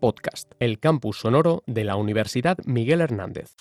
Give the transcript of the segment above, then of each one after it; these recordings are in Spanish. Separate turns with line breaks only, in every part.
Podcast, el campus sonoro de la Universidad Miguel Hernández.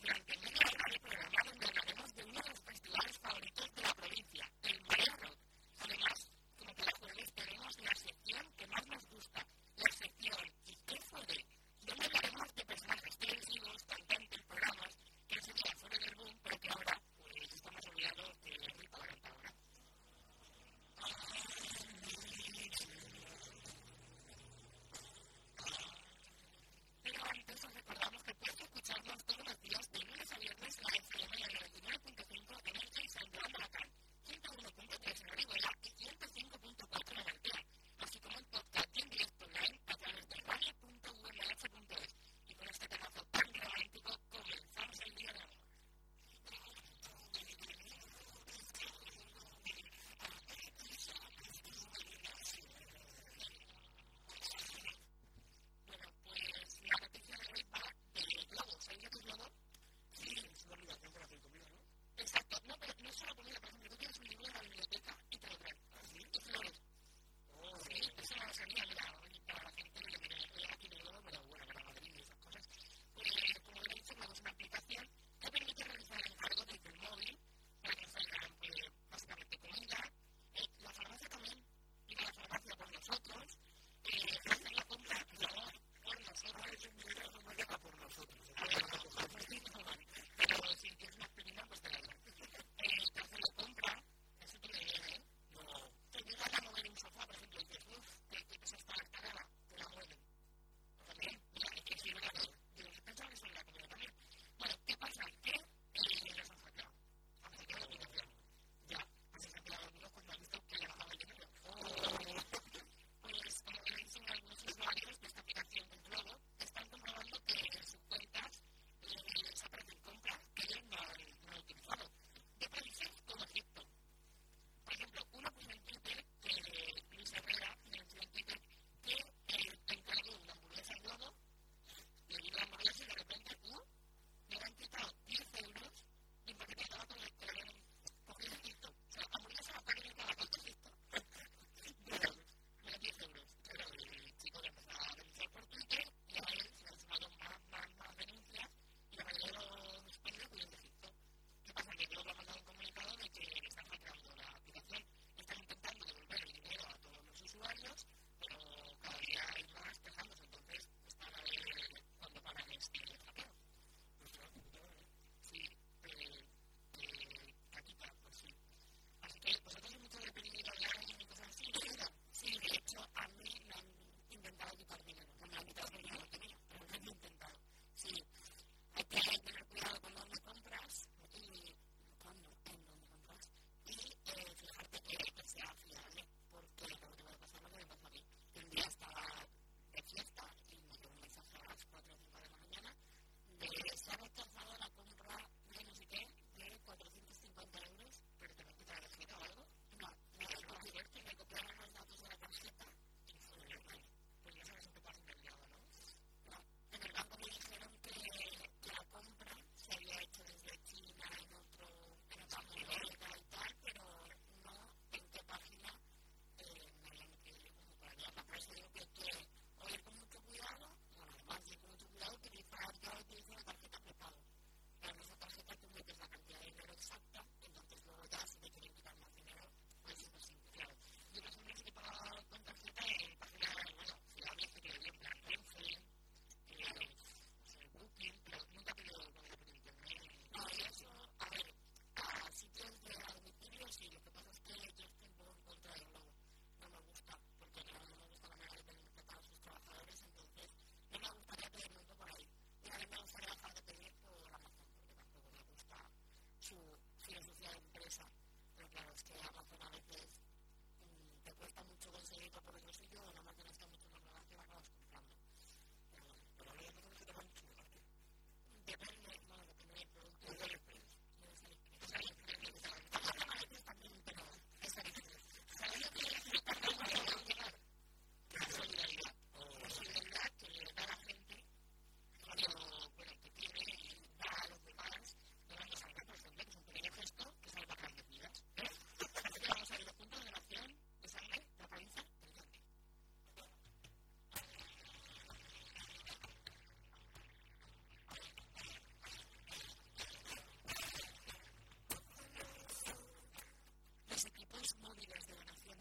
すごい!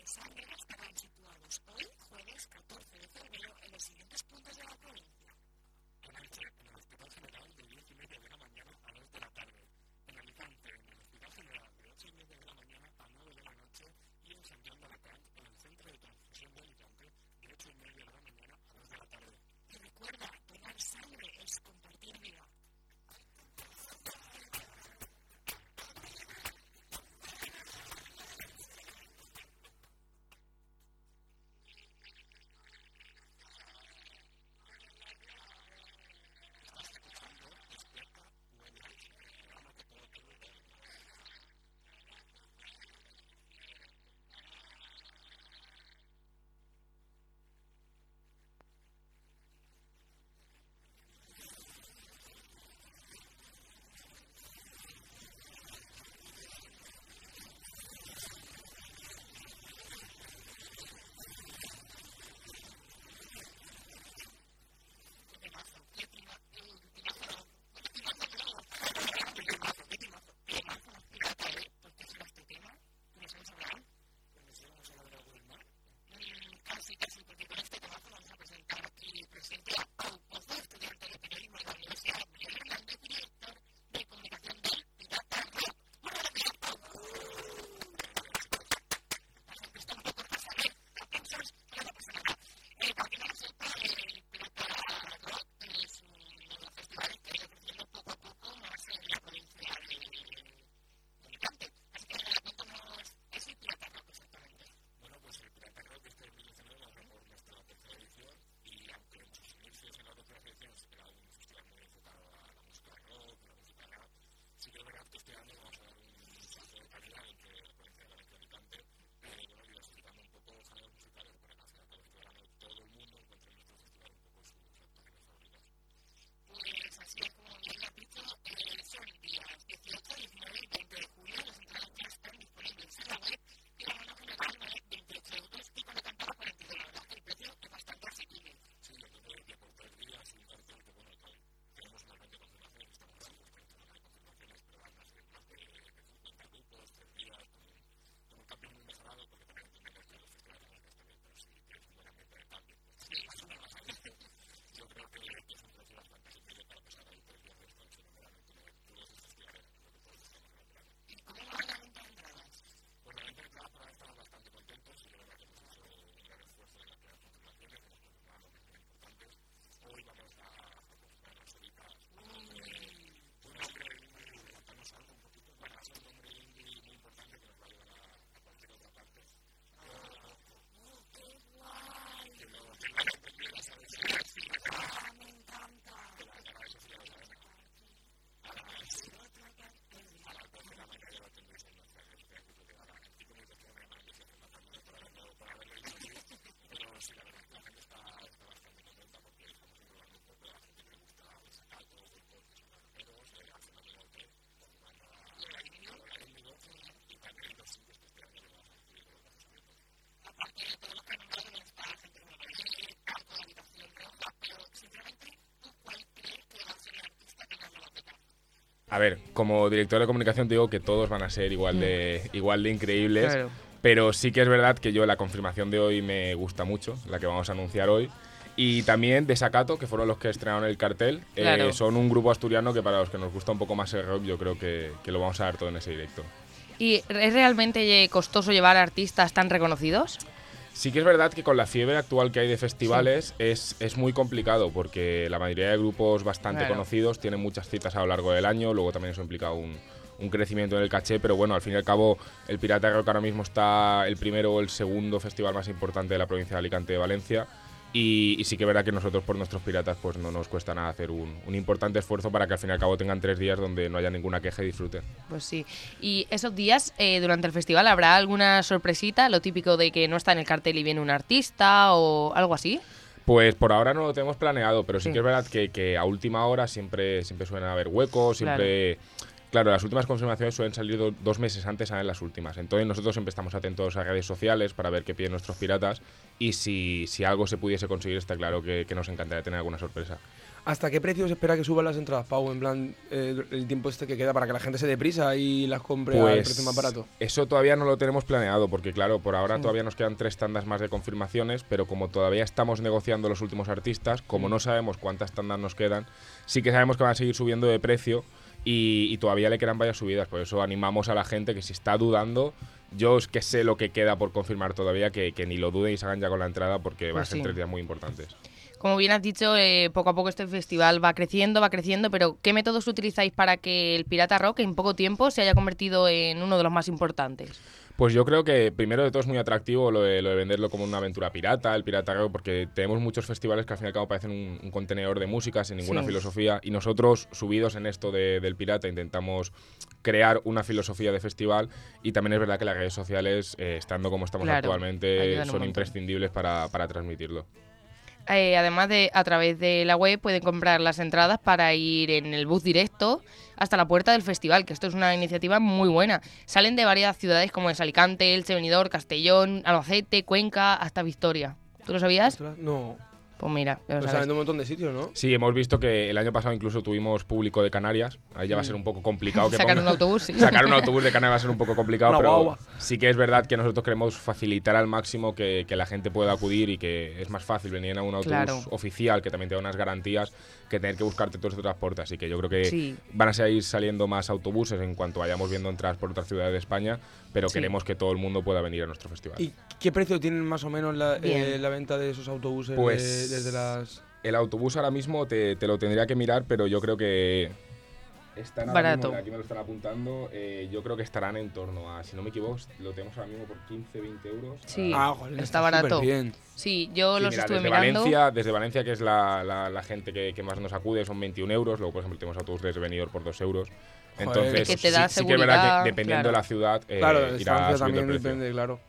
sangre estarán situados hoy, jueves 14 de febrero, en los siguientes puntos de la vacunación.
A ver, como director de comunicación te digo que todos van a ser igual de, mm. igual de increíbles. Pero sí que es verdad que yo la confirmación de hoy me gusta mucho, la que vamos a anunciar hoy. Y también de Sacato, que fueron los que estrenaron el cartel. Eh, son un grupo asturiano que para los que nos gusta un poco más el rock, yo creo que, que lo vamos a dar todo en ese directo.
¿Y es realmente costoso llevar artistas tan reconocidos?
Sí que es verdad que con la fiebre actual que hay de festivales es, es, muy complicado porque la mayoría de grupos bastante conocidos tienen muchas citas a lo largo del año, luego también eso implica un, un crecimiento en el caché, pero bueno, al fin y al cabo el Pirata Rock ahora mismo está el primero o el segundo festival más importante de la provincia de Alicante de Valencia y, sí que verá que nosotros por nuestros piratas pues no nos cuesta nada hacer un, importante esfuerzo para que al fin y al cabo tengan tres días donde no haya ninguna queja y disfruten.
Pues sí. Y esos días eh, durante el festival habrá alguna sorpresita, lo típico de que no está en el cartel y viene un artista o algo así.
Pues por ahora no lo tenemos planeado, pero sí, que es verdad que, a última hora siempre, siempre suelen haber huecos, siempre Claro, las últimas confirmaciones suelen salir dos meses antes, salen las últimas. Entonces nosotros siempre estamos atentos a redes sociales para ver qué piden nuestros piratas y si, si algo se pudiese conseguir está claro que, que nos encantaría tener alguna sorpresa.
¿Hasta qué precio se espera que suban las entradas, Pau? En plan, eh, el tiempo este que queda para que la gente se dé prisa y las compre al precio más barato.
Pues eso todavía no lo tenemos planeado, porque claro, por ahora todavía nos quedan tres tandas más de confirmaciones, pero como todavía estamos negociando los últimos artistas, como mm. no sabemos cuántas tandas nos quedan, sí que sabemos que van a seguir subiendo de precio y, todavía le quedan varias subidas. Por eso animamos a la gente que si está dudando, yo es que sé lo que queda por confirmar todavía, que, ni lo duden y se hagan ya con la entrada porque van a pues ser tres días muy importantes.
Como bien has dicho, eh, poco a poco este festival va creciendo, va creciendo, pero ¿qué métodos utilizáis para que el Pirata Rock en poco tiempo se haya convertido en uno de los más importantes?
Pues yo creo que primero de todo es muy atractivo lo de, venderlo como una aventura pirata, el pirata rock, porque tenemos muchos festivales que al fin y al cabo parecen un, contenedor de música sin ninguna filosofía y nosotros, subidos en esto del pirata, intentamos crear una filosofía de festival y también es verdad que las redes sociales, eh, estando como estamos actualmente, son imprescindibles para transmitirlo.
Eh, además de a través de la web pueden comprar las entradas para ir en el bus directo hasta la puerta del festival, que esto es una iniciativa muy buena. Salen de varias ciudades como es Alicante, Elche, Benidorm, Castellón, Albacete, Cuenca, hasta Victoria. ¿Tú lo sabías?
No.
Pues mira,
pues salen un montón de sitios, ¿no?
Sí, hemos visto que el año pasado incluso tuvimos público de Canarias. Ahí ya va a ser un poco complicado. Que
sacar un autobús, sí.
Sacar un autobús de Canarias va a ser un poco complicado, pero sí que es verdad que nosotros queremos facilitar al máximo que, la gente pueda acudir y que es más fácil venir a un autobús oficial que también te da unas garantías que tener que buscarte todos los transportes. Así que yo creo que van a seguir saliendo más autobuses en cuanto vayamos viendo entradas por otras ciudades de España, pero queremos que todo el mundo pueda venir a nuestro festival.
¿Y qué precio tienen más o menos la, eh, venta de esos autobuses pues desde las
el autobús ahora mismo te, lo tendría que mirar, pero yo creo que están
Barato.
aquí me lo están apuntando, eh, yo creo que estarán en torno a, si no me equivoco, lo tenemos ahora mismo por 15, 20 euros.
Sí, ah, está, barato.
Bien.
Sí, yo los estuve
desde
mirando.
Valencia, desde Valencia, que es la, la, gente que, que, más nos acude, son 21 euros. Luego, por ejemplo, tenemos autobús desde Benidorm por 2 euros. Entonces,
que te da
sí, que es verdad que dependiendo de la ciudad, eh,
claro,
irá
también
el
depende, claro.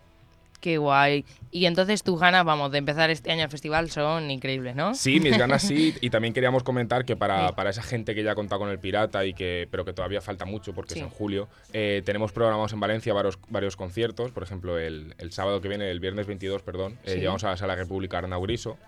Qué guay. Y entonces tus ganas, vamos, de empezar este año el festival son increíbles, ¿no?
Sí, mis ganas sí. Y también queríamos comentar que para, para esa gente que ya ha contado con el Pirata, y que, pero que todavía falta mucho porque es en julio, eh, tenemos programados en Valencia varios, varios conciertos. Por ejemplo, el, el, sábado que viene, el viernes 22, perdón, eh, llevamos a la Sala República Arnau Griso.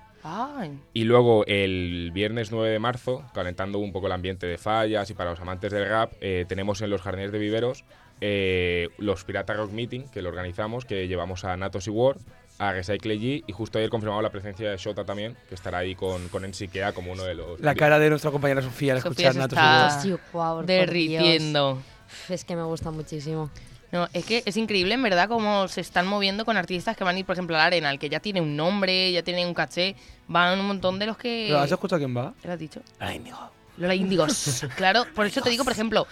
Y luego el viernes 9 de marzo, calentando un poco el ambiente de fallas y para los amantes del rap, eh, tenemos en los Jardines de Viveros eh, los Pirata Rock Meeting, que lo organizamos, que llevamos a Natos y War, a Recycle G, y justo ayer confirmado la presencia de Shota también, que estará ahí con, con Ensiquea como uno de los...
La cara de nuestra compañera Sofía al escuchar Natos y
War. derritiendo.
Es que me gusta muchísimo.
No, es que es increíble, en verdad, cómo se están moviendo con artistas que van a ir, por ejemplo, a la Arena, que ya tiene un nombre, ya tiene un caché. Van un montón de los que.
¿Pero has escuchado quién va?
¿Lo has dicho?
La Índigo.
Lola Índigos. claro, por eso te digo, por ejemplo,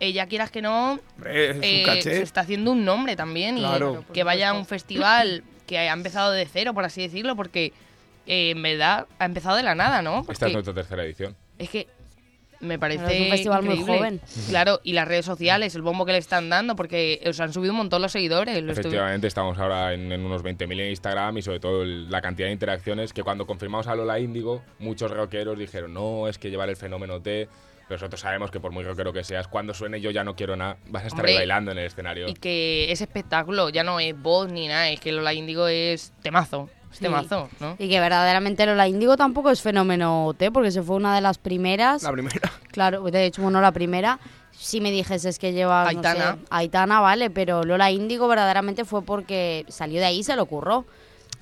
ella quieras que no,
eh, se
está haciendo un nombre también. Y que vaya a un festival que ha empezado de cero, por así decirlo, porque eh, en verdad ha empezado de la nada, ¿no?
Esta es nuestra tercera edición.
Es que me parece.
es un festival muy joven.
Claro, y las redes sociales, el bombo que le están dando, porque os han subido un montón los seguidores.
Efectivamente, estamos ahora en, unos 20.000 en Instagram y sobre todo la cantidad de interacciones que cuando confirmamos a Lola Índigo, muchos rockeros dijeron, no, es que llevar el fenómeno T nosotros sabemos que por muy rockero que seas, cuando suene yo ya no quiero nada, vas a estar bailando en el escenario.
Y que ese espectáculo ya no es voz ni nada, es que Lola Índigo es temazo. Es temazo, ¿no?
Y que verdaderamente Lola Índigo tampoco es fenómeno T, porque se fue una de las primeras.
La primera.
Claro, de hecho, bueno, la primera. Si me dijes que lleva.
Aitana.
Aitana, vale, pero Lola Índigo verdaderamente fue porque salió de ahí se lo ocurrió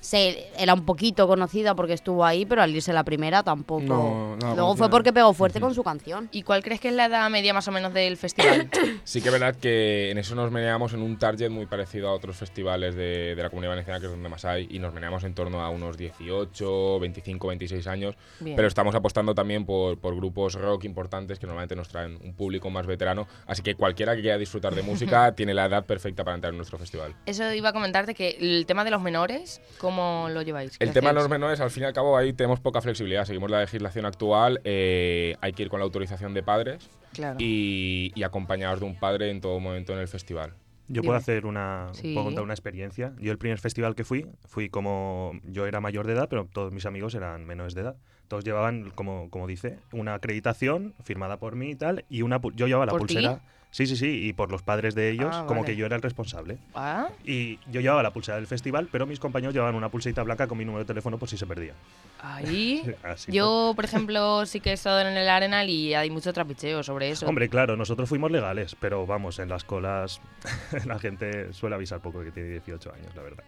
se, era un poquito conocida porque estuvo ahí, pero al irse la primera tampoco. Luego fue porque pegó fuerte con su canción.
¿Y cuál crees que es la edad media más o menos del festival?
sí que es verdad que en eso nos meneamos en un target muy parecido a otros festivales de, la comunidad valenciana, que es donde más hay, y nos meneamos en torno a unos 18, 25, 26 años. Pero estamos apostando también por, por grupos rock importantes que normalmente nos traen un público más veterano. Así que cualquiera que quiera disfrutar de música tiene la edad perfecta para entrar en nuestro festival.
Eso iba a comentarte que el tema de los menores, ¿Cómo lo lleváis?
El tema de los menores, al fin y al cabo, ahí tenemos poca flexibilidad. Seguimos la legislación actual, eh, hay que ir con la autorización de padres y, acompañados de un padre en todo momento en el festival.
Yo puedo hacer una, puedo contar una experiencia. Yo el primer festival que fui, fui como, yo era mayor de edad, pero todos mis amigos eran menores de edad. Todos llevaban, como, como dice, una acreditación firmada por mí y tal, y una, yo llevaba la pulsera. Sí, sí, sí, y por los padres de ellos, ah, como que yo era el responsable.
¿Ah?
Y yo llevaba la pulsera del festival, pero mis compañeros llevaban una pulserita blanca con mi número de teléfono por si se perdía.
Ahí. yo, por ejemplo, sí que he estado en el Arenal y hay mucho trapicheo sobre eso.
Hombre, claro, nosotros fuimos legales, pero vamos, en las colas la gente suele avisar poco de que tiene 18 años, la verdad.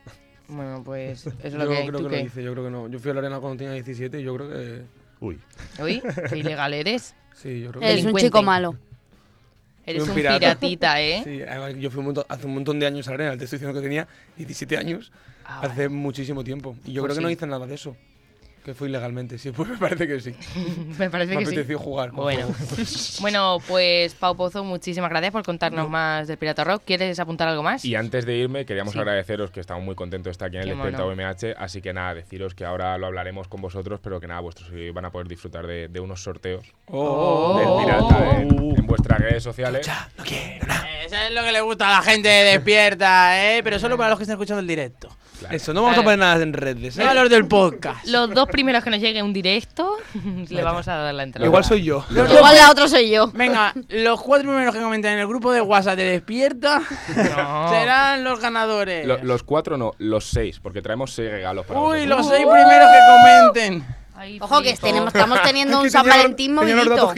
Bueno, pues eso es
lo
yo
que
creo
que dice, yo creo que no. Yo fui al Arenal cuando tenía 17 y yo creo que.
Uy.
Uy, ¿qué ilegal eres?
Sí, yo creo
que. Es un chico malo.
Eres un, piratita, ¿eh?
Sí, yo fui hace un montón de años a Arena, te estoy diciendo que tenía 17 años, ah, hace muchísimo tiempo. Y yo pues creo que no hice nada de eso. Que fue ilegalmente, sí, pues me parece que sí.
me parece
me
que sí.
jugar.
Bueno. bueno, pues Pau Pozo, muchísimas gracias por contarnos más del Pirata Rock. ¿Quieres apuntar algo más?
Y antes de irme, queríamos agradeceros que estamos muy contentos de estar aquí en el Despierta UMH, así que nada, deciros que ahora lo hablaremos con vosotros, pero que nada, vuestros van a poder disfrutar de, unos sorteos
oh.
del Pirata en, vuestras redes sociales.
no quiero nada.
Eso es lo que le gusta a la gente Despierta, ¿eh? Pero solo para los que están escuchando el directo.
Eso, no vamos a poner nada en redes.
¿eh? los del podcast.
Los dos primeros que nos lleguen un directo, le vamos a dar la entrada.
Igual soy yo.
Igual la otra soy yo.
Venga, los cuatro primeros que comenten en el grupo de WhatsApp de Despierta serán los ganadores.
los cuatro no, los seis, porque traemos seis regalos para
Uy, los seis primeros que comenten.
Ojo que estamos teniendo un San Valentín movidito.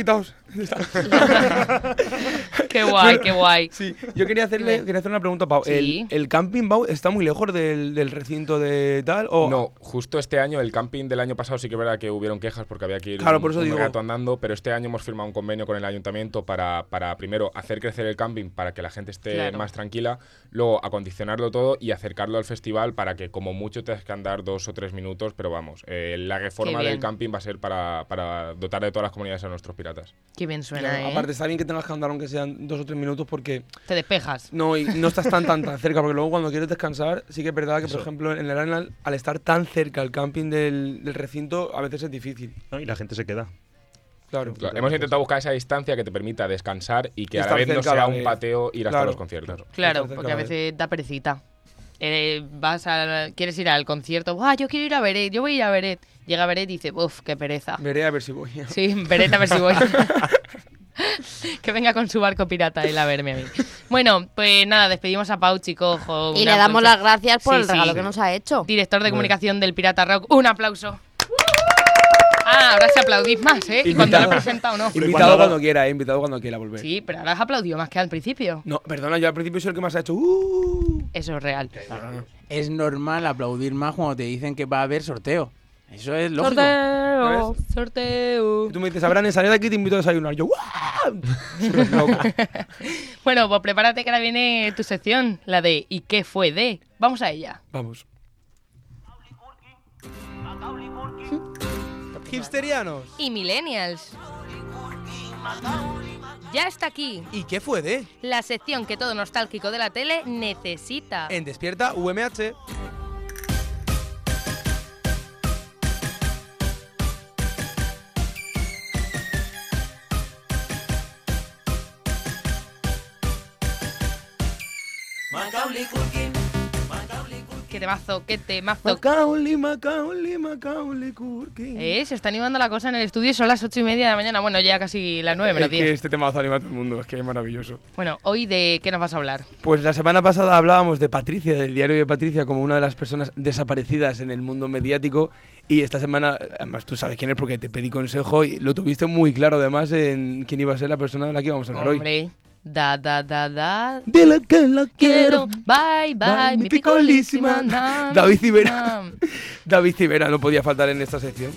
qué guay, qué guay.
Sí, yo quería hacerle quería hacer una pregunta a Pau. ¿El, camping Pau está muy lejos del, recinto de tal? O...
No, justo este año, el camping del año pasado sí que es verdad que hubieron quejas porque había que ir
claro, por eso digo.
rato andando, pero este año hemos firmado un convenio con el ayuntamiento para, para primero hacer crecer el camping para que la gente esté más tranquila, luego acondicionarlo todo y acercarlo al festival para que como mucho tengas que andar dos o tres minutos, pero vamos, eh, la reforma del camping va a ser para, para, dotar de todas las comunidades a nuestros piratas.
Qué bien suena, ¿eh?
Aparte, está bien que tengas que andar aunque sean dos o tres minutos porque...
Te despejas.
No, y no estás tan, tan, tan cerca, porque luego cuando quieres descansar, sí que es verdad que, por ejemplo, en el Arenal, al estar tan cerca el camping del, del recinto, a veces es difícil.
y la gente se queda.
Claro,
Hemos intentado buscar esa distancia que te permita descansar y que a la vez no sea un pateo ir hasta los conciertos.
Claro, porque a veces da perecita. Eh, vas a, quieres ir al concierto, ah, yo quiero ir a Beret, yo voy a ir a Beret. Llega Beret y dice, uff, qué pereza.
Veré a ver si voy.
Sí, Beret a ver si voy. que venga con su barco pirata él a verme a mí. Bueno, pues nada, despedimos a Pau, chicos.
Y le damos las gracias por el regalo que nos ha hecho.
Director de comunicación del Pirata Rock, un aplauso. Ah, ahora se aplaudís más, ¿eh? Y cuando lo he presentado, no.
Invitado cuando quiera, ¿eh? Invitado cuando quiera volver.
Sí, pero ahora has aplaudido más que al principio.
No, perdona, yo al principio soy el que más ha hecho. Uh.
Eso es real.
Es normal aplaudir más cuando te dicen que va a haber sorteo. Eso es lógico.
Sorteo, sorteo.
Y tú me dices, Abraham, salida de aquí te invito a desayunar. Yo,
bueno, pues prepárate que ahora viene tu sección, la de ¿y qué fue de? Vamos a ella.
Vamos. Hipsterianos.
Y millennials. Ya está aquí.
¿Y qué fue de?
La sección que todo nostálgico de la tele necesita.
En Despierta UMH.
Qué temazo, qué temazo.
Macaulay, Macaulay, Macaulay Culkin.
Eh, se está animando la cosa en el estudio son las ocho y media de la mañana. Bueno, ya casi las nueve menos
Es que este temazo anima a todo el mundo, es que es maravilloso.
Bueno, hoy de qué nos vas a hablar?
Pues la semana pasada hablábamos de Patricia, del diario de Patricia, como una de las personas desaparecidas en el mundo mediático. Y esta semana, además tú sabes quién es porque te pedí consejo y lo tuviste muy claro además en quién iba a ser la persona de la que íbamos a hablar
Hombre. Da, da, da, da.
Dile que la quiero.
Bye, bye, mi picolísima.
David Cibera. David Cibera no podía faltar en esta sección.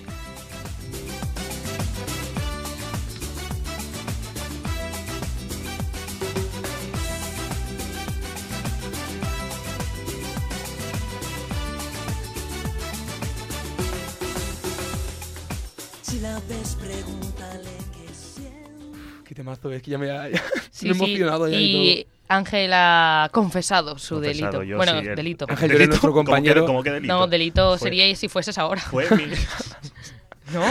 Temazo, es que ya me, ha, emocionado.
y, Ángel ha confesado su delito. bueno, delito.
Ángel es nuestro compañero.
¿Cómo que, delito?
No, delito sería si fueses ahora.
Fue
¿No?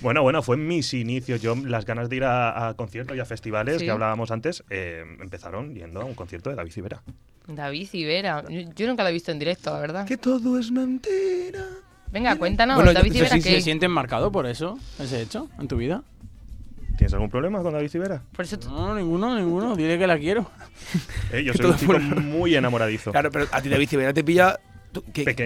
Bueno, bueno, fue en mis inicios. Yo, las ganas de ir a, conciertos y a festivales que hablábamos antes, eh, empezaron yendo a un concierto de David Civera.
David Civera. Yo, nunca lo he visto en directo, la verdad.
Que todo es mentira.
Venga, cuéntanos, David Civera, ¿qué?
¿Se sienten marcado por eso, ese hecho, en tu vida?
¿Tienes algún problema con David Civera?
No, ninguno, ninguno. Dile que la quiero.
Eh, yo soy un chico muy enamoradizo.
Claro, pero a ti David Civera te pilla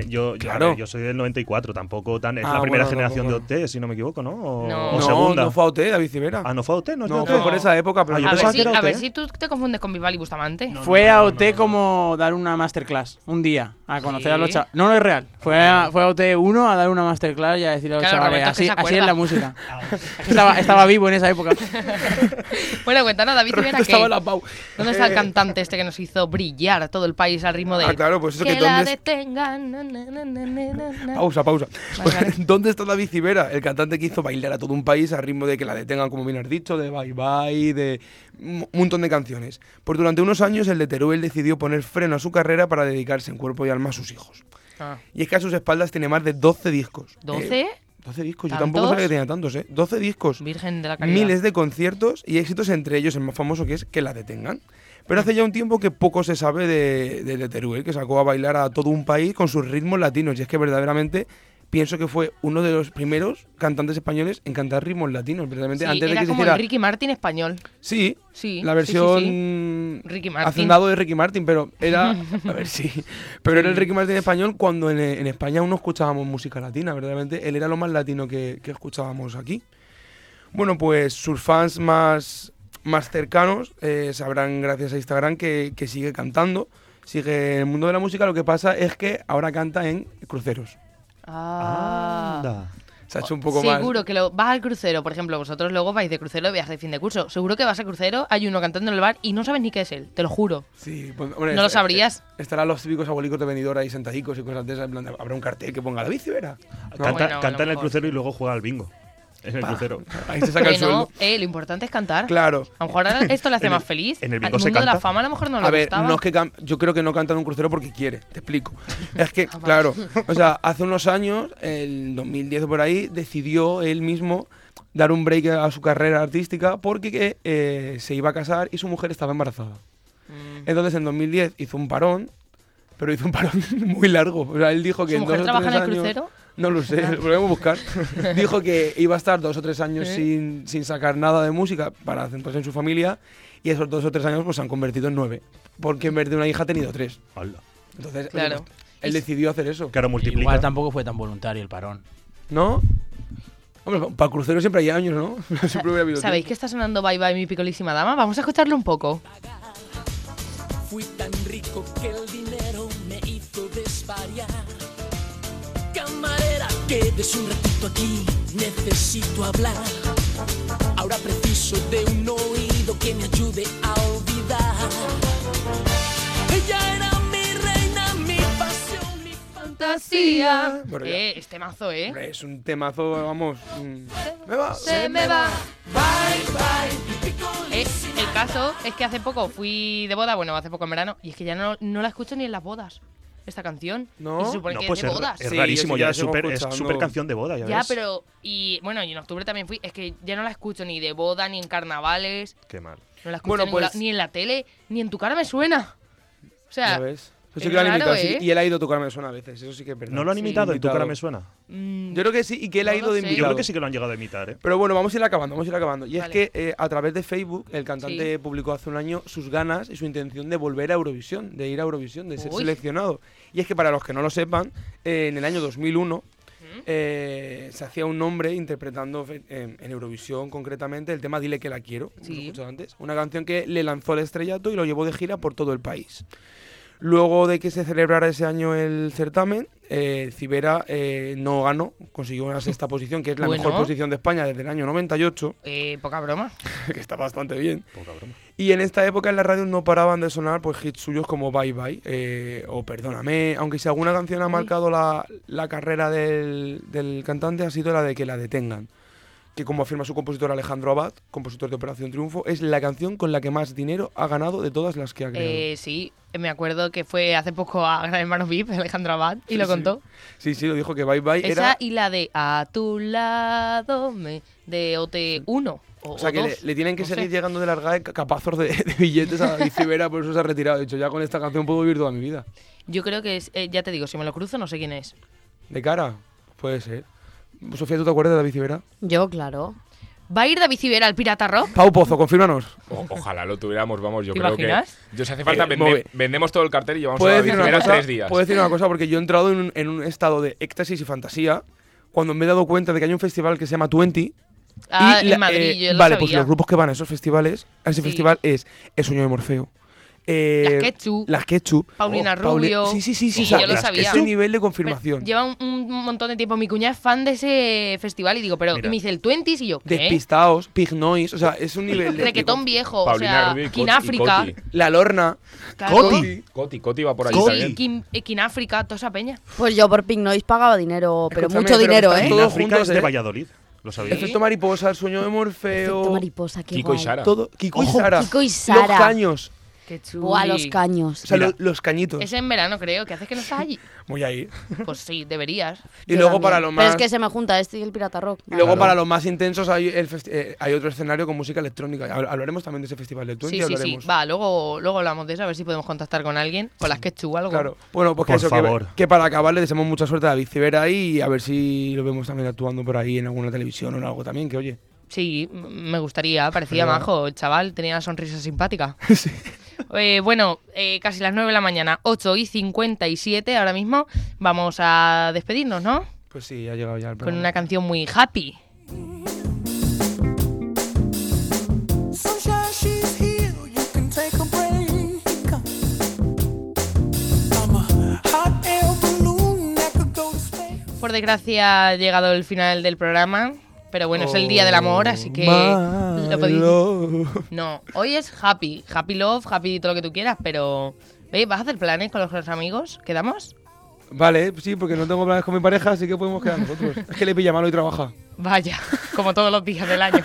yo, claro. yo soy del 94, tampoco tan. Es ah, la primera generación de OT, si no me equivoco, ¿no? O, no. segunda.
No, fue OT, David Civera.
Ah, no fue OT, no,
no fue por esa época. Pero
a, ver si, a ver si tú te confundes con Vival y Bustamante.
fue a OT como dar una masterclass, un día, a conocer a los chavales. No, no es real. Fue a, fue a OT 1 a dar una masterclass y a decirle a los chavales. Así, así es la música. estaba, estaba vivo en esa época.
bueno, cuéntanos, David Civera. que, estaba la Pau. ¿Dónde está el eh, cantante este que nos hizo brillar todo el país al ritmo de.
Ah, claro, pues eso que, Pausa, pausa. ¿Dónde está David Civera? El cantante que hizo bailar a todo un país a ritmo de que la detengan, como bien has dicho, de Bye Bye, de un montón de canciones. Pues durante unos años el de Teruel decidió poner freno a su carrera para dedicarse en cuerpo y alma a sus hijos. Ah. Y es que a sus espaldas tiene más de 12 discos.
¿12?
12 eh, discos, yo tampoco sabía que tenía tantos, ¿eh? 12 discos.
Virgen de la
Miles de conciertos y éxitos, entre ellos el más famoso que es Que la detengan. Pero hace ya un tiempo que poco se sabe de, de, Teruel, que sacó a bailar a todo un país con sus ritmos latinos. Y es que verdaderamente pienso que fue uno de los primeros cantantes españoles en cantar ritmos latinos, precisamente antes de que
como
se hiciera...
el Ricky Martin español.
Sí, sí la versión
Ricky Martin.
hacendado de Ricky Martin, pero era a ver sí, pero era el Ricky Martin español cuando en, España aún no escuchábamos música latina, verdaderamente él era lo más latino que, que escuchábamos aquí. Bueno, pues sus fans más más cercanos eh, sabrán gracias a Instagram que, sigue cantando, sigue en el mundo de la música. Lo que pasa es que ahora canta en cruceros.
Ah.
Se ha hecho un poco
Seguro
más.
Seguro que lo, vas al crucero, por ejemplo, vosotros luego vais de crucero de viaje de fin de curso. Seguro que vas al crucero, hay uno cantando en el bar y no sabes ni qué es él, te lo juro.
Sí, pues,
no lo sabrías.
Estarán los típicos abuelicos de venidor ahí sentadicos y cosas de esas. habrá un cartel que ponga la bici, ¿verdad?
canta en el crucero y luego juega al bingo. En el crucero.
Ahí se saca el sueldo.
Eh, lo importante es cantar.
Claro.
A lo mejor esto le hace más feliz.
En el
mundo
de
la fama a lo mejor no
le
A
ver,
no
es que yo creo que no canta en un crucero porque quiere, te explico. es que, ah, claro, o sea, hace unos años, el 2010 por ahí, decidió él mismo dar un break a su carrera artística porque eh, se iba a casar y su mujer estaba embarazada. Mm. Entonces en 2010 hizo un parón, pero hizo un parón muy largo. O sea, él dijo que
¿Su mujer trabaja en el crucero?
No lo sé, lo podemos buscar. Dijo que iba a estar dos o tres años sin, sin, sacar nada de música para centrarse en su familia y esos dos o tres años pues se han convertido en nueve. Porque en vez de una hija ha tenido tres. Entonces, claro. él decidió hacer eso.
Claro, multiplica.
Igual tampoco fue tan voluntario el parón.
¿No? Hombre, para crucero siempre hay años, ¿no?
¿Sabéis que está sonando Bye Bye mi picolísima dama? Vamos a escucharlo un poco. Fui tan rico que el dinero me hizo desvariar quedes un ratito aquí, necesito hablar. Ahora preciso de un oído que me ayude a olvidar. Ella era mi reina, mi pasión, mi fantasía. eh, es temazo, ¿eh?
Es un temazo, vamos. Mm.
me va. Se me va. Bye, bye. Eh, el caso es que hace poco fui de boda, bueno, hace poco en verano, y es que ya no, no la escucho ni en las bodas esta canción.
No,
se supone que es de bodas.
Es, rarísimo, ya, es súper canción de boda. Ya,
ya pero. Y bueno, y en octubre también fui. Es que ya no la escucho ni de boda, ni en carnavales.
Qué mal.
No la escucho pues ni en la tele, ni en tu cara me suena. O sea.
Eso sí que lo han imitado, ¿eh? Y él ha ido a tu cara me suena a veces, eso sí que es verdad.
¿No lo han imitado y tu cara me suena?
Mm, yo creo que sí, y que él ha ido de invitado.
Yo creo que sí que lo han llegado a imitar, ¿eh?
Pero bueno, vamos a ir acabando, vamos a ir acabando. Y es que eh, a través de Facebook, el cantante publicó hace un año sus ganas y su intención de volver a Eurovisión, de ir a Eurovisión, de ser seleccionado. Y es que para los que no lo sepan, eh, en el año 2001 eh, se hacía un nombre interpretando en, Eurovisión concretamente el tema Dile que la quiero, antes, una canción que le lanzó al estrellato y lo llevó de gira por todo el país. Luego de que se celebrara ese año el certamen, eh, Cibera eh, no ganó, consiguió una sexta posición, que es la mejor posición de España desde el año 98.
Eh, poca broma.
que está bastante bien. Poca broma. Y en esta época en la radio no paraban de sonar pues hits suyos como Bye Bye eh, o Perdóname, aunque si alguna canción ha marcado la, carrera del, del, cantante ha sido la de Que la detengan que como afirma su compositor Alejandro Abad, compositor de Operación Triunfo, es la canción con la que más dinero ha ganado de todas las que ha creado.
Eh, sí, me acuerdo que fue hace poco a Gran Hermano VIP, Alejandro Abad, y lo contó.
Sí, sí, lo dijo que Bye Bye
Esa y la de A tu lado, me, de OT1.
O, sea, que le, tienen que seguir llegando de larga capazos de, billetes a Vicivera, por eso se ha retirado. De hecho, ya con esta canción puedo vivir toda mi vida.
Yo creo que, es, eh, ya te digo, si me lo cruzo no sé quién es.
¿De cara? Puede ser. Sofía, ¿tú te acuerdas de David Civera?
Yo, claro.
¿Va a ir David Civera al Pirata Rock?
Pau Pozo, confírmanos.
ojalá lo tuviéramos, vamos, yo creo que... Yo si hace falta, eh, vendemos todo el cartel y llevamos a
David
Civera tres días.
Puedo decir una cosa, porque yo he entrado en un, estado de éxtasis y fantasía cuando me he dado cuenta de que hay un festival que se llama Twenty,
Ah, en Madrid, eh, yo lo
Vale, pues los grupos que van a esos festivales, a ese festival es El sueño de Morfeo,
eh, las Ketchup.
Las Ketchup.
Paulina oh, Rubio.
Sí, sí, sí, sí. yo lo sabía. Ese nivel de confirmación.
lleva un, montón de tiempo. Mi cuñada es fan de ese festival y digo, pero me dice el Twenties y yo, ¿qué?
Despistaos, Pig Noise. O sea, es un nivel
de. Requetón viejo. o sea, Kináfrica.
La Lorna.
Coti. Coti. Coti va por ahí
también. Kin, eh, Kináfrica, toda esa peña.
Pues yo por Pig Noise pagaba dinero, pero mucho dinero, ¿eh?
Todos juntos de ¿eh? Valladolid. ¿Lo sabías?
Efecto mariposa, el sueño de Morfeo.
Efecto mariposa, qué
Kiko y Sara.
Todo. Kiko y Sara.
Kiko y Sara.
Los caños.
Qué chulo.
O a los caños.
O sea, los cañitos.
Es en verano, creo. ¿Qué haces que no estás allí?
Voy a ir.
Pues sí, deberías.
Y luego para lo más.
Pero es que se me junta este y el Pirata Rock.
Y luego para los más intensos hay, el eh, hay otro escenario con música electrónica. Hablaremos también de ese festival de Twenty. Sí, sí, sí.
Va, luego, luego hablamos de eso, a ver si podemos contactar con alguien, con las que o algo.
Claro. Bueno, pues que eso, favor. Que, para acabar le deseamos mucha suerte a David Civera y a ver si lo vemos también actuando por ahí en alguna televisión o en algo también, que oye.
Sí, me gustaría, parecía majo, el chaval, tenía una sonrisa simpática. sí. Eh, bueno, eh, casi las 9 de la mañana, 8 y 57 ahora mismo. Vamos a despedirnos, ¿no?
Pues sí, ha llegado ya el
Con una canción muy happy. Por desgracia ha llegado el final del programa. Pero bueno, es el día del amor, así que lo podéis... No, hoy es happy, happy love, happy todo lo que tú quieras, pero ¿vas a hacer planes con los amigos? ¿Quedamos?
Vale, sí, porque no tengo planes con mi pareja, así que podemos quedar nosotros. es que le pilla malo y trabaja.
Vaya, como todos los días del año.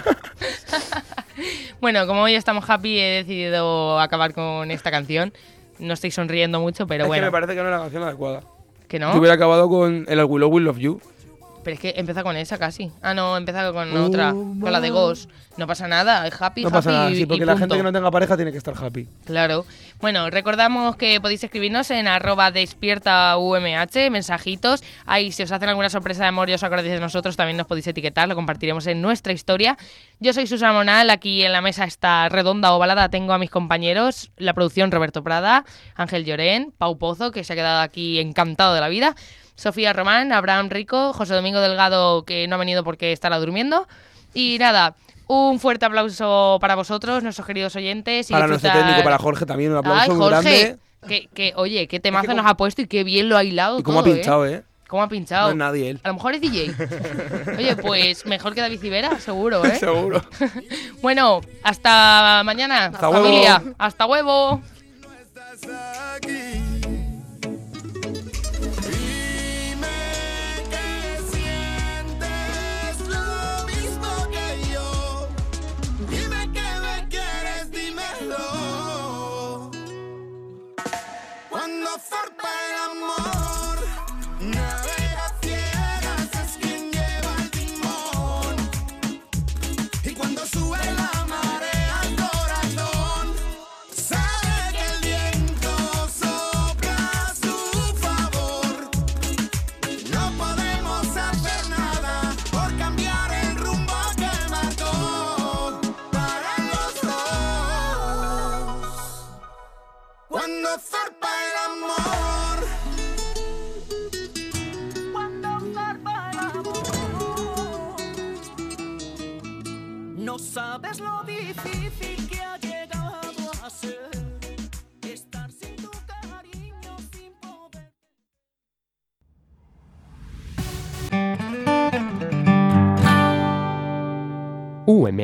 bueno, como hoy estamos happy, he decidido acabar con esta canción. No estoy sonriendo mucho, pero
es
bueno.
Que me parece que no es la canción adecuada.
¿Que no?
Yo hubiera acabado con el Will Will Love You.
Pero es que empieza con esa casi. Ah, no, empieza con otra, con la de Ghost. No pasa nada, es happy, no pasa nada,
sí, porque la gente que no tenga pareja tiene que estar happy.
Claro. Bueno, recordamos que podéis escribirnos en arroba despierta UMH, mensajitos. Ahí, si os hacen alguna sorpresa de amor y os acordáis de nosotros, también nos podéis etiquetar, lo compartiremos en nuestra historia. Yo soy Susana Monal, aquí en la mesa está redonda ovalada, tengo a mis compañeros, la producción Roberto Prada, Ángel Llorén, Pau Pozo, que se ha quedado aquí encantado de la vida. Sofía Román, Abraham Rico, José Domingo Delgado, que no ha venido porque estará durmiendo. Y nada, un fuerte aplauso para vosotros, nuestros queridos oyentes.
Y para nuestro técnico, para Jorge también, un aplauso muy grande.
Que, que, oye, qué temazo nos ha puesto y qué bien lo ha hilado.
Y cómo ha pinchado, ¿eh? ¿eh?
¿Cómo ha pinchado?
No es nadie él.
A lo mejor es DJ. Oye, pues mejor que David Civera, seguro, ¿eh?
seguro.
bueno, hasta mañana.
Hasta familia. Huevo.
Hasta huevo. Sabes